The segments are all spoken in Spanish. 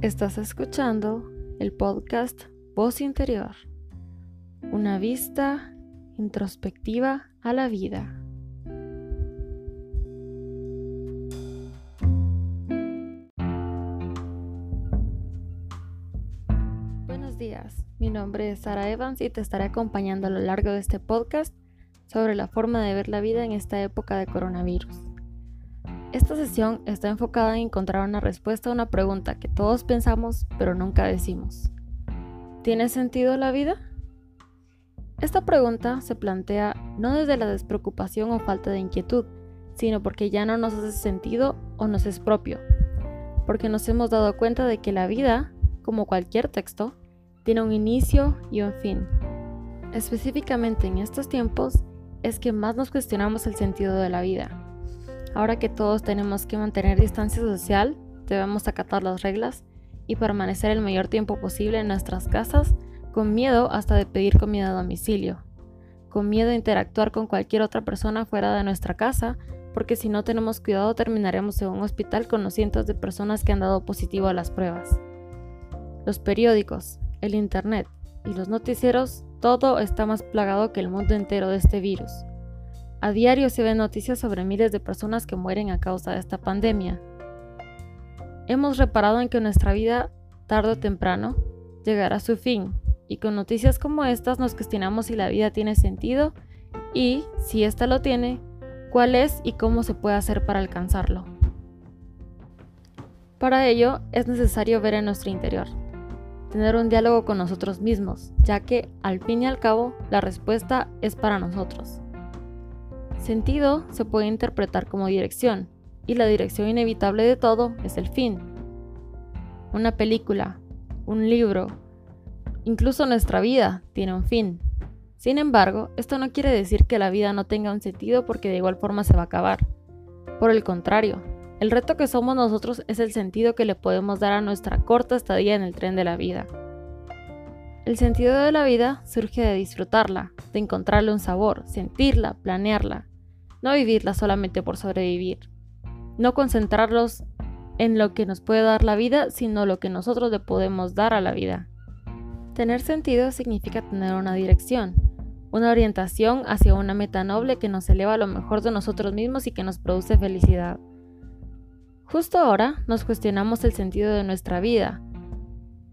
Estás escuchando el podcast Voz Interior, una vista introspectiva a la vida. Buenos días, mi nombre es Sara Evans y te estaré acompañando a lo largo de este podcast sobre la forma de ver la vida en esta época de coronavirus. Esta sesión está enfocada en encontrar una respuesta a una pregunta que todos pensamos pero nunca decimos. ¿Tiene sentido la vida? Esta pregunta se plantea no desde la despreocupación o falta de inquietud, sino porque ya no nos hace sentido o nos es propio, porque nos hemos dado cuenta de que la vida, como cualquier texto, tiene un inicio y un fin. Específicamente en estos tiempos es que más nos cuestionamos el sentido de la vida Ahora que todos tenemos que mantener distancia social, debemos acatar las reglas y permanecer el mayor tiempo posible en nuestras casas con miedo hasta de pedir comida a domicilio, con miedo a interactuar con cualquier otra persona fuera de nuestra casa, porque si no tenemos cuidado terminaremos en un hospital con los cientos de personas que han dado positivo a las pruebas. Los periódicos, el Internet y los noticieros, todo está más plagado que el mundo entero de este virus. A diario se ven noticias sobre miles de personas que mueren a causa de esta pandemia. Hemos reparado en que nuestra vida, tarde o temprano, llegará a su fin, y con noticias como estas nos cuestionamos si la vida tiene sentido y, si ésta lo tiene, cuál es y cómo se puede hacer para alcanzarlo. Para ello es necesario ver en nuestro interior, tener un diálogo con nosotros mismos, ya que, al fin y al cabo, la respuesta es para nosotros. Sentido se puede interpretar como dirección, y la dirección inevitable de todo es el fin. Una película, un libro, incluso nuestra vida tiene un fin. Sin embargo, esto no quiere decir que la vida no tenga un sentido porque de igual forma se va a acabar. Por el contrario, el reto que somos nosotros es el sentido que le podemos dar a nuestra corta estadía en el tren de la vida. El sentido de la vida surge de disfrutarla, de encontrarle un sabor, sentirla, planearla, no vivirla solamente por sobrevivir, no concentrarlos en lo que nos puede dar la vida, sino lo que nosotros le podemos dar a la vida. Tener sentido significa tener una dirección, una orientación hacia una meta noble que nos eleva a lo mejor de nosotros mismos y que nos produce felicidad. Justo ahora nos cuestionamos el sentido de nuestra vida,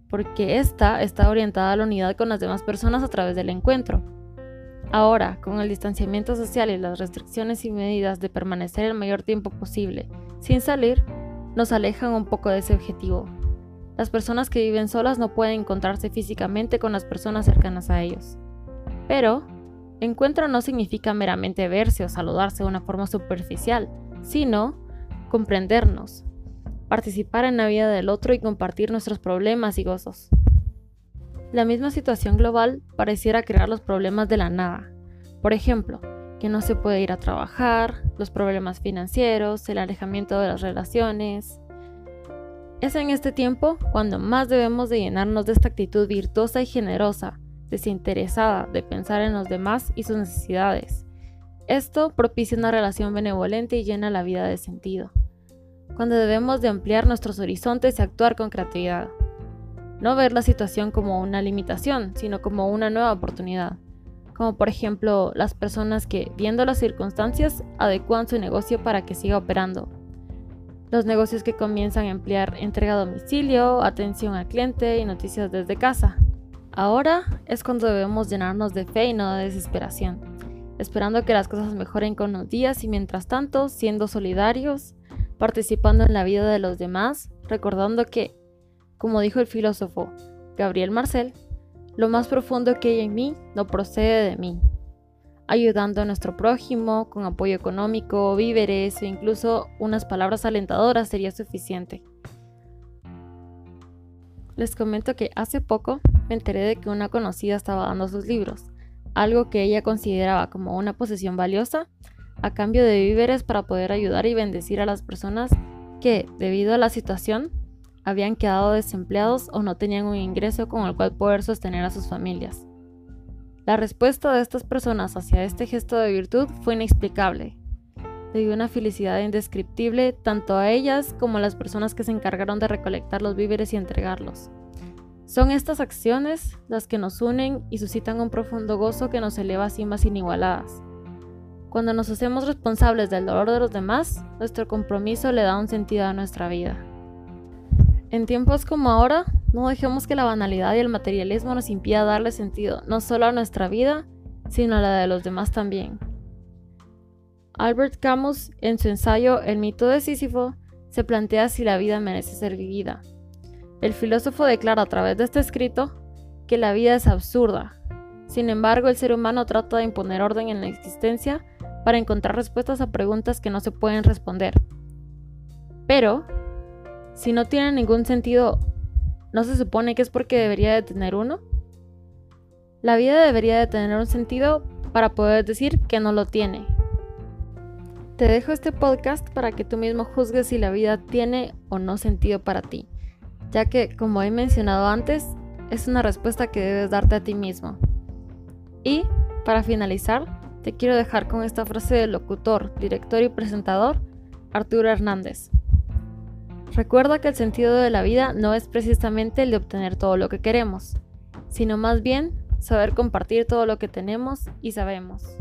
porque esta está orientada a la unidad con las demás personas a través del encuentro. Ahora, con el distanciamiento social y las restricciones y medidas de permanecer el mayor tiempo posible sin salir, nos alejan un poco de ese objetivo. Las personas que viven solas no pueden encontrarse físicamente con las personas cercanas a ellos. Pero, encuentro no significa meramente verse o saludarse de una forma superficial, sino comprendernos, participar en la vida del otro y compartir nuestros problemas y gozos. La misma situación global pareciera crear los problemas de la nada. Por ejemplo, que no se puede ir a trabajar, los problemas financieros, el alejamiento de las relaciones. Es en este tiempo cuando más debemos de llenarnos de esta actitud virtuosa y generosa, desinteresada de pensar en los demás y sus necesidades. Esto propicia una relación benevolente y llena la vida de sentido cuando debemos de ampliar nuestros horizontes y actuar con creatividad. No ver la situación como una limitación, sino como una nueva oportunidad. Como por ejemplo las personas que, viendo las circunstancias, adecuan su negocio para que siga operando. Los negocios que comienzan a emplear entrega a domicilio, atención al cliente y noticias desde casa. Ahora es cuando debemos llenarnos de fe y no de desesperación, esperando que las cosas mejoren con los días y mientras tanto siendo solidarios, participando en la vida de los demás, recordando que, como dijo el filósofo Gabriel Marcel, lo más profundo que hay en mí no procede de mí, ayudando a nuestro prójimo con apoyo económico, víveres e incluso unas palabras alentadoras sería suficiente. Les comento que hace poco me enteré de que una conocida estaba dando sus libros, algo que ella consideraba como una posesión valiosa, a cambio de víveres para poder ayudar y bendecir a las personas que, debido a la situación, habían quedado desempleados o no tenían un ingreso con el cual poder sostener a sus familias. La respuesta de estas personas hacia este gesto de virtud fue inexplicable. le dio una felicidad indescriptible tanto a ellas como a las personas que se encargaron de recolectar los víveres y entregarlos. Son estas acciones las que nos unen y suscitan un profundo gozo que nos eleva a cimas inigualadas. Cuando nos hacemos responsables del dolor de los demás, nuestro compromiso le da un sentido a nuestra vida. En tiempos como ahora, no dejemos que la banalidad y el materialismo nos impida darle sentido no solo a nuestra vida, sino a la de los demás también. Albert Camus, en su ensayo El mito de Sísifo, se plantea si la vida merece ser vivida. El filósofo declara a través de este escrito que la vida es absurda. Sin embargo, el ser humano trata de imponer orden en la existencia para encontrar respuestas a preguntas que no se pueden responder. Pero, si no tiene ningún sentido, ¿no se supone que es porque debería de tener uno? La vida debería de tener un sentido para poder decir que no lo tiene. Te dejo este podcast para que tú mismo juzgues si la vida tiene o no sentido para ti, ya que, como he mencionado antes, es una respuesta que debes darte a ti mismo. Y, para finalizar, te quiero dejar con esta frase del locutor, director y presentador, Arturo Hernández. Recuerda que el sentido de la vida no es precisamente el de obtener todo lo que queremos, sino más bien saber compartir todo lo que tenemos y sabemos.